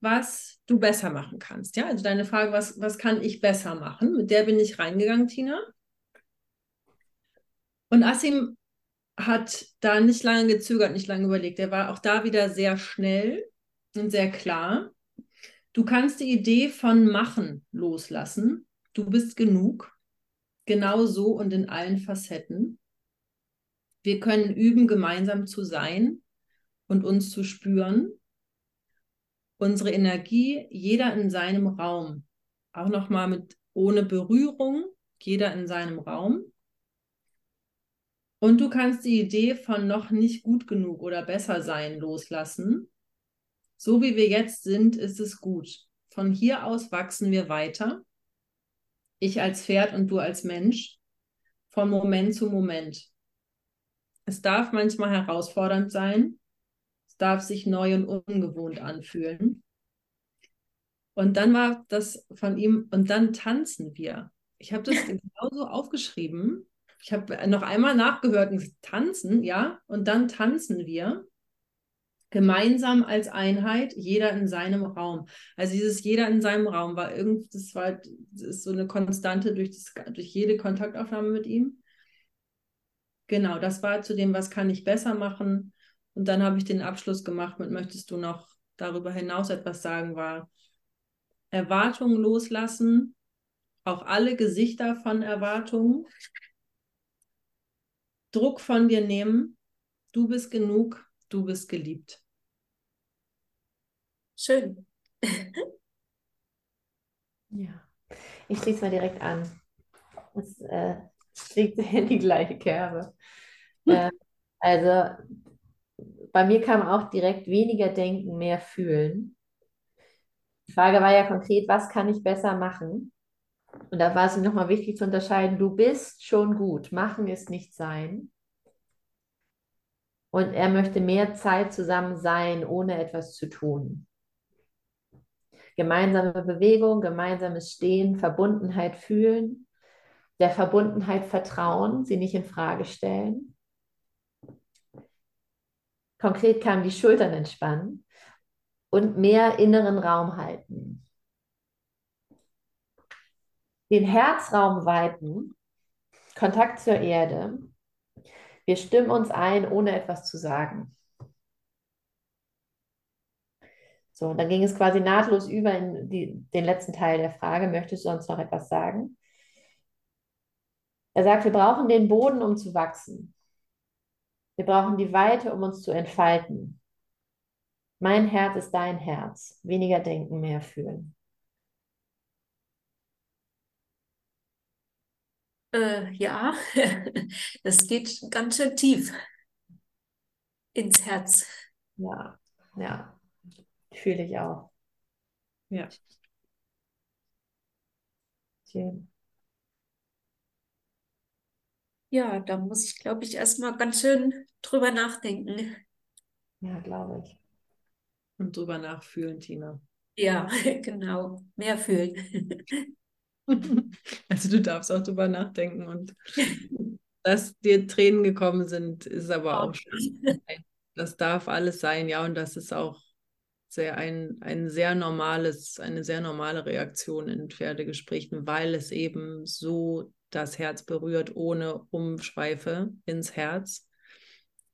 was du besser machen kannst. Ja, also deine Frage, was, was kann ich besser machen? Mit der bin ich reingegangen, Tina. Und Assim hat da nicht lange gezögert, nicht lange überlegt. Er war auch da wieder sehr schnell und sehr klar. Du kannst die Idee von machen loslassen. Du bist genug. Genau so und in allen Facetten. Wir können üben, gemeinsam zu sein und uns zu spüren. Unsere Energie, jeder in seinem Raum. Auch nochmal mit ohne Berührung, jeder in seinem Raum. Und du kannst die Idee von noch nicht gut genug oder besser sein loslassen. So wie wir jetzt sind, ist es gut. Von hier aus wachsen wir weiter. Ich als Pferd und du als Mensch. Von Moment zu Moment. Es darf manchmal herausfordernd sein. Es darf sich neu und ungewohnt anfühlen. Und dann war das von ihm, und dann tanzen wir. Ich habe das genauso aufgeschrieben. Ich habe noch einmal nachgehört, tanzen, ja, und dann tanzen wir gemeinsam als Einheit, jeder in seinem Raum. Also dieses jeder in seinem Raum war irgendwie, das war das ist so eine Konstante durch, das, durch jede Kontaktaufnahme mit ihm. Genau, das war zu dem, was kann ich besser machen. Und dann habe ich den Abschluss gemacht mit, möchtest du noch darüber hinaus etwas sagen, war Erwartungen loslassen, auch alle Gesichter von Erwartungen, Druck von dir nehmen, du bist genug, du bist geliebt. Schön. ja, ich schließe mal direkt an. Es äh, schlägt in die gleiche Kerbe. Äh, also bei mir kam auch direkt weniger denken, mehr fühlen. Die Frage war ja konkret, was kann ich besser machen? Und da war es nochmal wichtig zu unterscheiden, du bist schon gut, machen ist nicht sein. Und er möchte mehr Zeit zusammen sein, ohne etwas zu tun. Gemeinsame Bewegung, gemeinsames Stehen, Verbundenheit fühlen, der Verbundenheit vertrauen, sie nicht in Frage stellen. Konkret kam die Schultern entspannen und mehr inneren Raum halten. Den Herzraum weiten, Kontakt zur Erde. Wir stimmen uns ein, ohne etwas zu sagen. So, dann ging es quasi nahtlos über in die, den letzten Teil der Frage. Möchtest du sonst noch etwas sagen? Er sagt, wir brauchen den Boden, um zu wachsen. Wir brauchen die Weite, um uns zu entfalten. Mein Herz ist dein Herz. Weniger denken, mehr fühlen. Äh, ja, das geht ganz schön tief ins Herz. Ja, ja, fühle ich auch. Ja. Schön. Ja, da muss ich, glaube ich, erstmal ganz schön drüber nachdenken. Ja, glaube ich. Und drüber nachfühlen, Tina. Ja, genau. Mehr fühlen. Also du darfst auch drüber nachdenken und dass dir Tränen gekommen sind, ist aber auch schön. Das darf alles sein, ja, und das ist auch sehr ein, ein sehr normales, eine sehr normale Reaktion in Pferdegesprächen, weil es eben so das Herz berührt, ohne Umschweife ins Herz.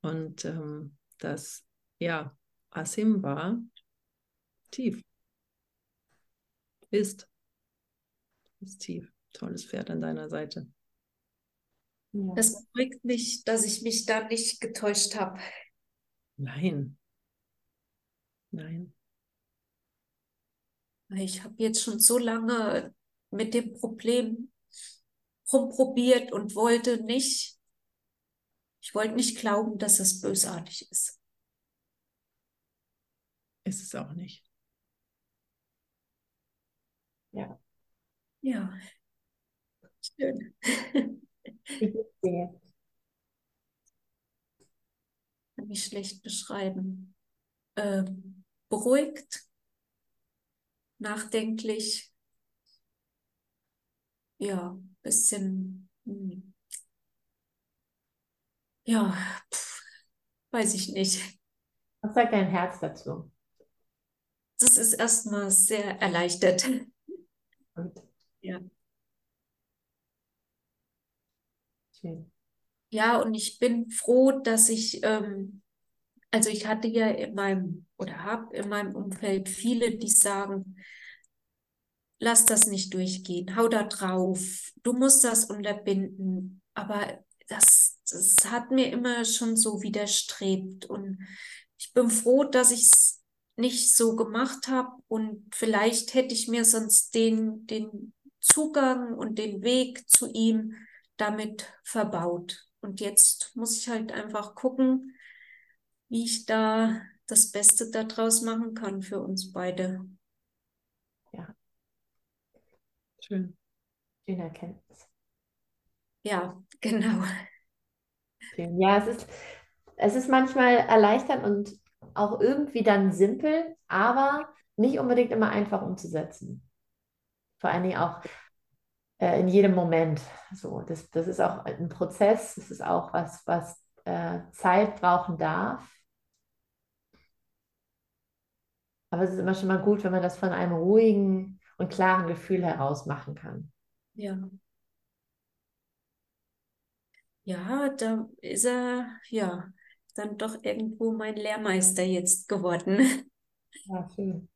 Und ähm, das, ja, Asim war tief. Ist. Ist tief. Tolles Pferd an deiner Seite. Ja. Das beruhigt mich, dass ich mich da nicht getäuscht habe. Nein. Nein. Ich habe jetzt schon so lange mit dem Problem rumprobiert und wollte nicht, ich wollte nicht glauben, dass es bösartig ist. Ist es auch nicht. Ja. Ja. Schön. Kann ich schlecht beschreiben. Ähm, beruhigt, nachdenklich, ja, bisschen, hm. ja, pf, weiß ich nicht. Was sagt dein Herz dazu? das ist erstmal sehr erleichtert. Gut. Ja. Schön. Ja, und ich bin froh, dass ich, ähm, also ich hatte ja in meinem oder habe in meinem Umfeld viele, die sagen, lass das nicht durchgehen, hau da drauf, du musst das unterbinden. Aber das, das hat mir immer schon so widerstrebt. Und ich bin froh, dass ich es nicht so gemacht habe. Und vielleicht hätte ich mir sonst den, den Zugang und den Weg zu ihm damit verbaut. Und jetzt muss ich halt einfach gucken, wie ich da das Beste daraus machen kann für uns beide. Ja, Schön. schöne Erkenntnis. Ja, genau. Schön. Ja, es ist, es ist manchmal erleichternd und auch irgendwie dann simpel, aber nicht unbedingt immer einfach umzusetzen. Vor allen Dingen auch äh, in jedem Moment. So, das, das ist auch ein Prozess, das ist auch was, was äh, Zeit brauchen darf. Aber es ist immer schon mal gut, wenn man das von einem ruhigen und klaren Gefühl heraus machen kann. Ja. Ja, da ist er, ja, dann doch irgendwo mein Lehrmeister jetzt geworden. Ja, schön.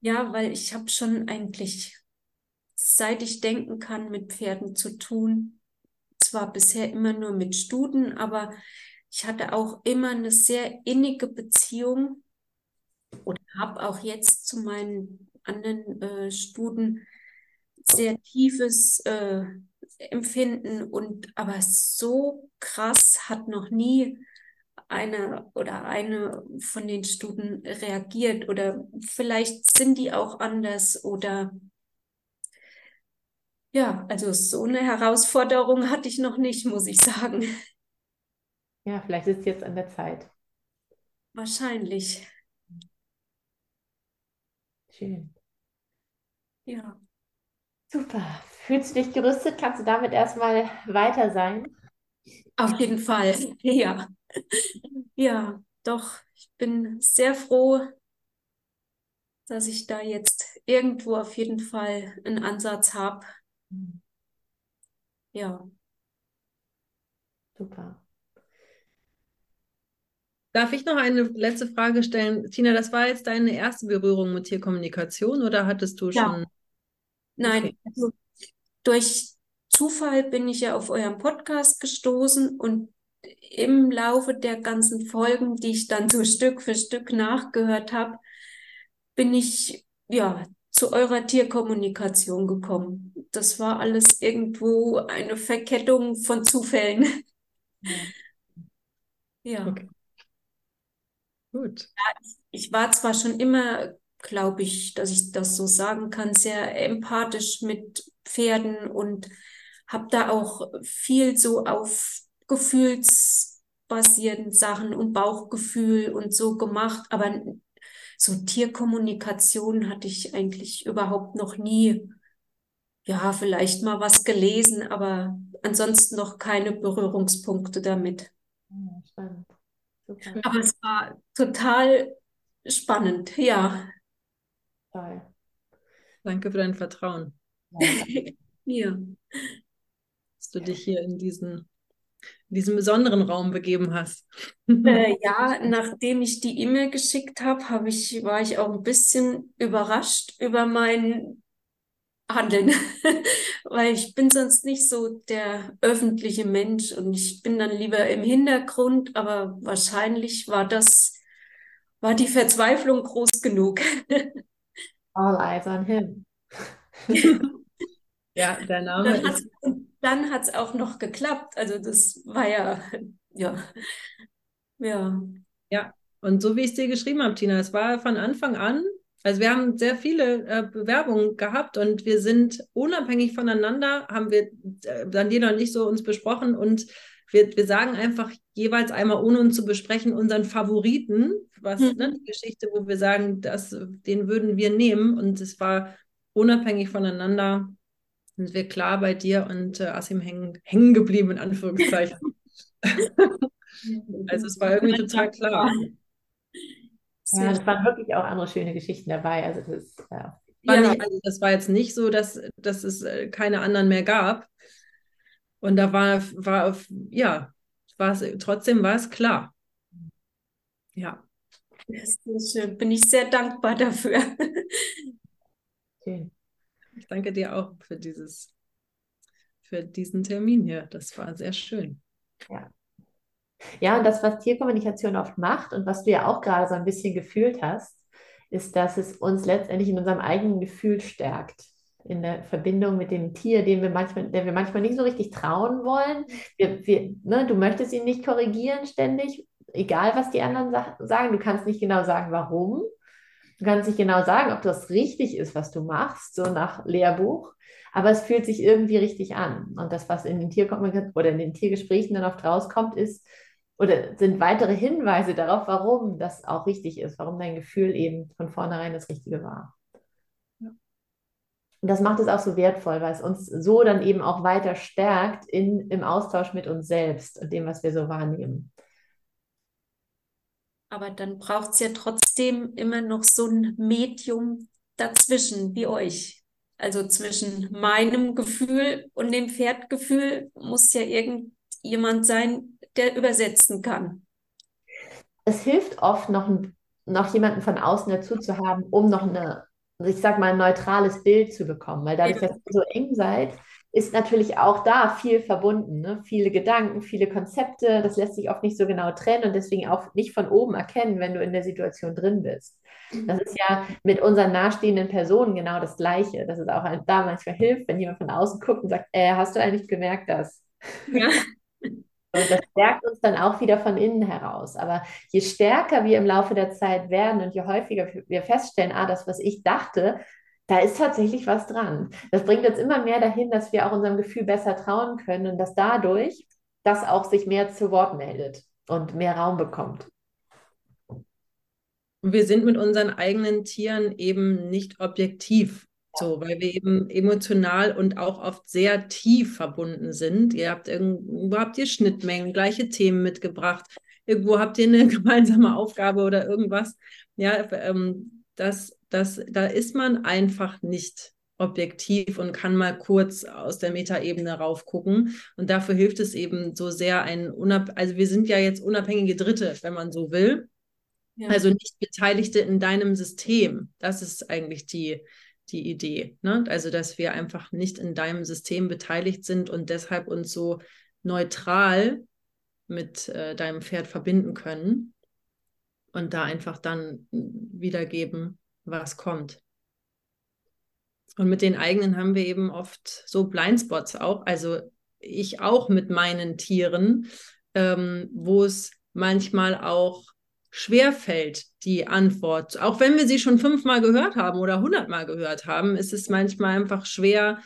Ja, weil ich habe schon eigentlich, seit ich denken kann, mit Pferden zu tun. Zwar bisher immer nur mit Stuten, aber ich hatte auch immer eine sehr innige Beziehung oder habe auch jetzt zu meinen anderen äh, Stuten sehr tiefes äh, Empfinden und aber so krass hat noch nie eine oder eine von den Stuten reagiert oder vielleicht sind die auch anders oder ja, also so eine Herausforderung hatte ich noch nicht, muss ich sagen. Ja, vielleicht ist es jetzt an der Zeit. Wahrscheinlich, Schön. ja. Super. Fühlst du dich gerüstet? Kannst du damit erstmal weiter sein? Auf jeden Fall, ja. Ja, doch, ich bin sehr froh, dass ich da jetzt irgendwo auf jeden Fall einen Ansatz habe. Ja, Super. Darf ich noch eine letzte Frage stellen? Tina, das war jetzt deine erste Berührung mit Tierkommunikation oder hattest du Ja. schon? nein, Okay. also durch Zufall bin ich ja auf euren Podcast gestoßen und im Laufe der ganzen Folgen, die ich dann so Stück für Stück nachgehört habe, bin ich ja zu eurer Tierkommunikation gekommen. Das war alles irgendwo eine Verkettung von Zufällen. Ja. Okay. Gut. Ich war zwar schon immer, glaube ich, dass ich das so sagen kann, sehr empathisch mit Pferden und habe da auch viel so auf gefühlsbasierten Sachen und Bauchgefühl und so gemacht, aber so Tierkommunikation hatte ich eigentlich überhaupt noch nie. Ja, vielleicht mal was gelesen, aber ansonsten noch keine Berührungspunkte damit. Spannend. Super. Aber es war total spannend, ja. Toll. Danke für dein Vertrauen, Ja. Ja. dass du dich hier in diesen, in diesen besonderen Raum begeben hast. Äh, ja, nachdem ich die E-Mail geschickt habe, habe ich, war ich auch ein bisschen überrascht über mein Handeln, weil ich bin sonst nicht so der öffentliche Mensch und ich bin dann lieber im Hintergrund, aber wahrscheinlich war das, war die Verzweiflung groß genug. All eyes on him. Ja, der Name Dann hat's, hat es auch noch geklappt. Also das war ja, ja, ja. ja, und so wie ich es dir geschrieben habe, Tina, es war von Anfang an, also wir haben sehr viele äh, Bewerbungen gehabt und wir sind unabhängig voneinander, haben wir, äh, Daniela und ich so uns besprochen und wir, wir sagen einfach jeweils einmal, ohne uns zu besprechen, unseren Favoriten, was, Mhm. ne, die Geschichte, wo wir sagen, das, den würden wir nehmen und es war unabhängig voneinander, sind wir klar bei dir und äh, Asim hängen, hängen geblieben, in Anführungszeichen. Also es war irgendwie total klar. Ja, es waren wirklich auch andere schöne Geschichten dabei. Also das, ja. War nicht, also das war jetzt nicht so, dass, dass es äh, keine anderen mehr gab. Und da war, war ja, war es, trotzdem war es klar. Ja. Das ist schön. Bin ich sehr dankbar dafür. Schön. Ich danke dir auch für dieses, für diesen Termin hier. Das war sehr schön. Ja. Ja, und das, was Tierkommunikation oft macht und was du ja auch gerade so ein bisschen gefühlt hast, ist, dass es uns letztendlich in unserem eigenen Gefühl stärkt. In der Verbindung mit dem Tier, dem wir manchmal, der wir manchmal nicht so richtig trauen wollen. Wir, wir, ne, du möchtest ihn nicht korrigieren ständig, egal was die anderen sa sagen. Du kannst nicht genau sagen, warum. Du kannst nicht genau sagen, ob das richtig ist, was du machst, so nach Lehrbuch. Aber es fühlt sich irgendwie richtig an. Und das, was in den Tierkommunikationen oder in den Tiergesprächen dann oft rauskommt, ist, oder sind weitere Hinweise darauf, warum das auch richtig ist, warum dein Gefühl eben von vornherein das Richtige war. Ja. Und das macht es auch so wertvoll, weil es uns so dann eben auch weiter stärkt in, im Austausch mit uns selbst und dem, was wir so wahrnehmen. Aber dann braucht es ja trotzdem immer noch so ein Medium dazwischen, wie euch. Also zwischen meinem Gefühl und dem Pferdgefühl muss ja irgendjemand sein, der übersetzen kann. Es hilft oft noch, noch jemanden von außen dazu zu haben, um noch eine, ich sag mal, ein neutrales Bild zu bekommen. Weil dadurch, ja. dass ihr so eng seid, ist natürlich auch da viel verbunden. Ne? Viele Gedanken, viele Konzepte. Das lässt sich oft nicht so genau trennen und deswegen auch nicht von oben erkennen, wenn du in der Situation drin bist. Das ist ja mit unseren nahestehenden Personen genau das Gleiche. Dass es auch da manchmal hilft, wenn jemand von außen guckt und sagt, äh, hast du eigentlich gemerkt, dass? Ja. Und das stärkt uns dann auch wieder von innen heraus. Aber je stärker wir im Laufe der Zeit werden und je häufiger wir feststellen, ah, das, was ich dachte, da ist tatsächlich was dran. Das bringt uns immer mehr dahin, dass wir auch unserem Gefühl besser trauen können und dass dadurch das auch sich mehr zu Wort meldet und mehr Raum bekommt. wir sind mit unseren eigenen Tieren eben nicht objektiv. So, weil wir eben emotional und auch oft sehr tief verbunden sind. Ihr habt irgendwo habt ihr Schnittmengen, gleiche Themen mitgebracht. Irgendwo habt ihr eine gemeinsame Aufgabe oder irgendwas. Ja, ähm, das, das, da ist man einfach nicht objektiv und kann mal kurz aus der Metaebene raufgucken. Und dafür hilft es eben so sehr ein unab also wir sind ja jetzt unabhängige Dritte, wenn man so will. Ja. Also nicht Beteiligte in deinem System. Das ist eigentlich die, die Idee. Ne? Also, dass wir einfach nicht in deinem System beteiligt sind und deshalb uns so neutral mit äh, deinem Pferd verbinden können und da einfach dann wiedergeben, was kommt. Und mit den eigenen haben wir eben oft so Blindspots auch, also ich auch mit meinen Tieren, ähm, wo es manchmal auch schwerfällt, die Antwort. Auch wenn wir sie schon fünfmal gehört haben oder hundertmal gehört haben, ist es manchmal einfach schwer,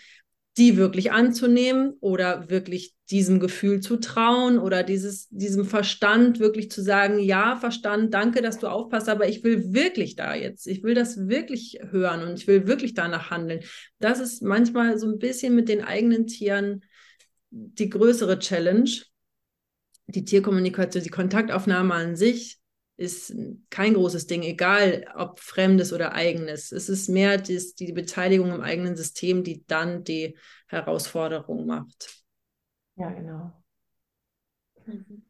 die wirklich anzunehmen oder wirklich diesem Gefühl zu trauen oder dieses, diesem Verstand wirklich zu sagen, ja, Verstand, danke, dass du aufpasst, aber ich will wirklich da jetzt, ich will das wirklich hören und ich will wirklich danach handeln. Das ist manchmal so ein bisschen mit den eigenen Tieren die größere Challenge. Die Tierkommunikation, die Kontaktaufnahme an sich ist kein großes Ding, egal ob fremdes oder eigenes. Es ist mehr die, die Beteiligung im eigenen System, die dann die Herausforderung macht. Ja, genau. Mhm.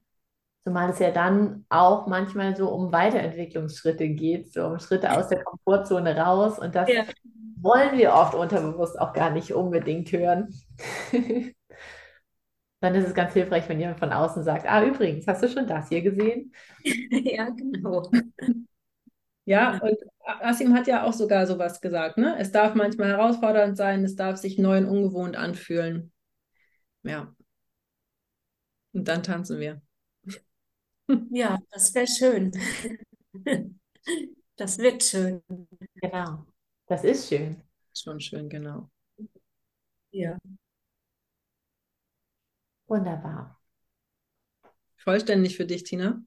Zumal es ja dann auch manchmal so um Weiterentwicklungsschritte geht, so um Schritte aus der Komfortzone raus. Und das ja. wollen wir oft unterbewusst auch gar nicht unbedingt hören. dann ist es ganz hilfreich, wenn jemand von außen sagt, ah, übrigens, hast du schon das hier gesehen? ja, genau. Ja, und Asim hat ja auch sogar sowas gesagt, ne? Es darf manchmal herausfordernd sein, es darf sich neu und ungewohnt anfühlen. Ja. Und dann tanzen wir. Ja, das wäre schön. Das wird schön. Genau. Das ist schön. Schon schön, genau. Ja. Wunderbar. Vollständig für dich, Tina?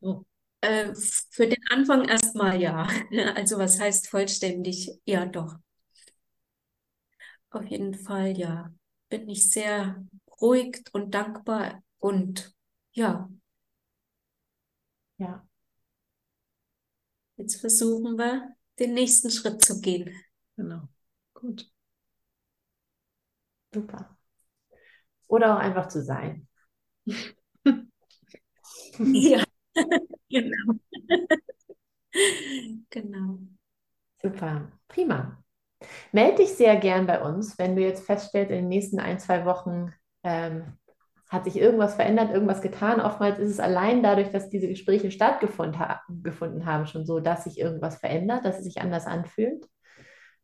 Oh. Äh, für den Anfang erstmal ja. Also was heißt vollständig? Ja, doch. Auf jeden Fall ja. Bin ich sehr ruhig und dankbar und ja. Ja. Jetzt versuchen wir, den nächsten Schritt zu gehen. Genau. Gut. Super. Oder auch einfach zu sein. Ja, genau. Genau. Super, prima. Melde dich sehr gern bei uns, wenn du jetzt feststellst, in den nächsten ein, zwei Wochen ähm, hat sich irgendwas verändert, irgendwas getan. Oftmals ist es allein dadurch, dass diese Gespräche stattgefunden ha haben, schon so, dass sich irgendwas verändert, dass es sich anders anfühlt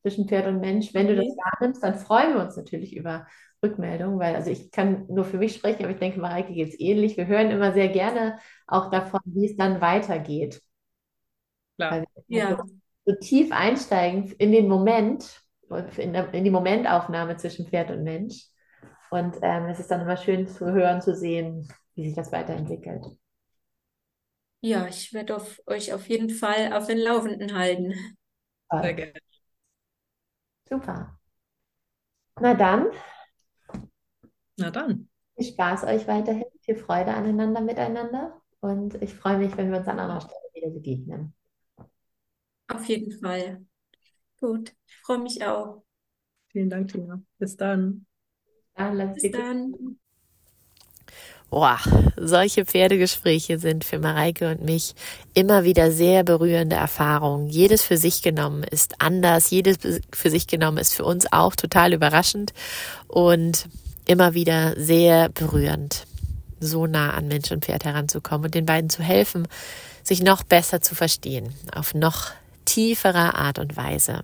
zwischen Pferd und Mensch. Wenn du das wahrnimmst, dann freuen wir uns natürlich über Rückmeldungen, weil also ich kann nur für mich sprechen, aber ich denke, Mareike geht es ähnlich. Wir hören immer sehr gerne auch davon, wie es dann weitergeht. Klar. Ja. So tief einsteigen in den Moment, in, der, in die Momentaufnahme zwischen Pferd und Mensch. Und ähm, es ist dann immer schön zu hören, zu sehen, wie sich das weiterentwickelt. Ja, ich werde auf euch auf jeden Fall auf den Laufenden halten. Sehr gerne. Super. Na dann, Na dann. viel Spaß euch weiterhin, viel Freude aneinander, miteinander. Und ich freue mich, wenn wir uns an anderer Stelle wieder begegnen. Auf jeden Fall. Gut, ich freue mich auch. Vielen Dank, Tina. Bis dann. Lass Bis dann. Boah, solche Pferdegespräche sind für Mareike und mich immer wieder sehr berührende Erfahrungen. Jedes für sich genommen ist anders, jedes für sich genommen ist für uns auch total überraschend und immer wieder sehr berührend, so nah an Mensch und Pferd heranzukommen und den beiden zu helfen, sich noch besser zu verstehen, auf noch tieferer Art und Weise.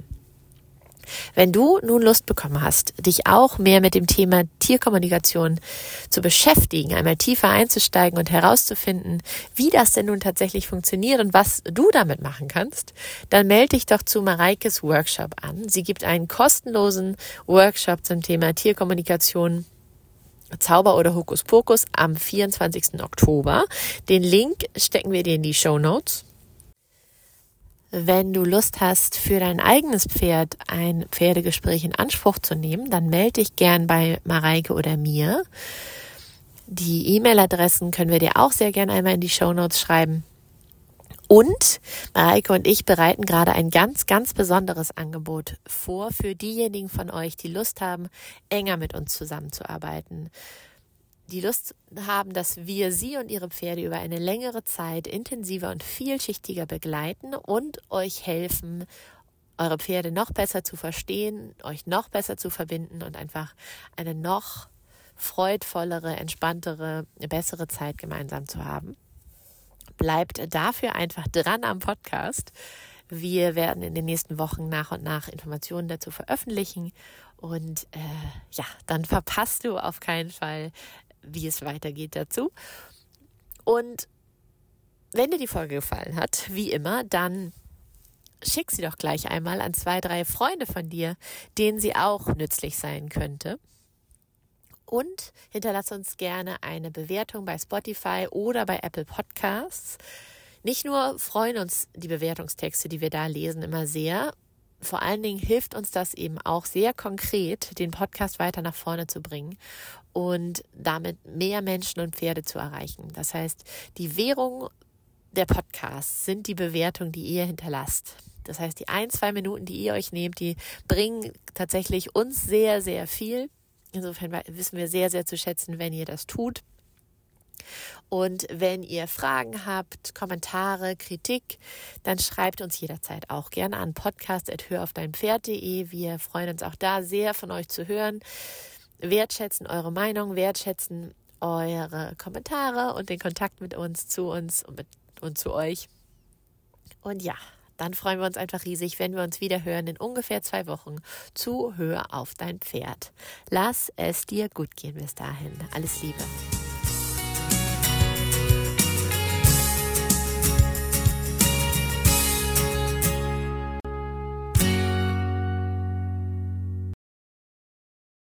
Wenn du nun Lust bekommen hast, dich auch mehr mit dem Thema Tierkommunikation zu beschäftigen, einmal tiefer einzusteigen und herauszufinden, wie das denn nun tatsächlich funktioniert und was du damit machen kannst, dann melde dich doch zu Mareikes Workshop an. Sie gibt einen kostenlosen Workshop zum Thema Tierkommunikation Zauber oder Hokuspokus am 24. Oktober. Den Link stecken wir dir in die Show Notes. Wenn du Lust hast, für dein eigenes Pferd ein Pferdegespräch in Anspruch zu nehmen, dann melde dich gern bei Mareike oder mir. Die E-Mail-Adressen können wir dir auch sehr gern einmal in die Show Notes schreiben. Und Mareike und ich bereiten gerade ein ganz, ganz besonderes Angebot vor für diejenigen von euch, die Lust haben, enger mit uns zusammenzuarbeiten die Lust haben, dass wir sie und ihre Pferde über eine längere Zeit intensiver und vielschichtiger begleiten und euch helfen, eure Pferde noch besser zu verstehen, euch noch besser zu verbinden und einfach eine noch freudvollere, entspanntere, bessere Zeit gemeinsam zu haben. Bleibt dafür einfach dran am Podcast. Wir werden in den nächsten Wochen nach und nach Informationen dazu veröffentlichen. Und äh, ja, dann verpasst du auf keinen Fall wie es weitergeht dazu. Und wenn dir die Folge gefallen hat, wie immer, dann schick sie doch gleich einmal an zwei, drei Freunde von dir, denen sie auch nützlich sein könnte. Und hinterlass uns gerne eine Bewertung bei Spotify oder bei Apple Podcasts. Nicht nur freuen uns die Bewertungstexte, die wir da lesen, immer sehr. Vor allen Dingen hilft uns das eben auch sehr konkret, den Podcast weiter nach vorne zu bringen und damit mehr Menschen und Pferde zu erreichen. Das heißt, die Währung der Podcasts sind die Bewertungen, die ihr hinterlasst. Das heißt, die ein, zwei Minuten, die ihr euch nehmt, die bringen tatsächlich uns sehr, sehr viel. Insofern wissen wir sehr, sehr zu schätzen, wenn ihr das tut. Und wenn ihr Fragen habt, Kommentare, Kritik, dann schreibt uns jederzeit auch gerne an podcast.höraufdeinpferd.de. Wir freuen uns auch da sehr von euch zu hören wertschätzen eure Meinung, wertschätzen eure Kommentare und den Kontakt mit uns, zu uns und, mit, und zu euch. Und ja, dann freuen wir uns einfach riesig, wenn wir uns wieder hören in ungefähr zwei Wochen zu Hör auf dein Pferd. Lass es dir gut gehen bis dahin. Alles Liebe.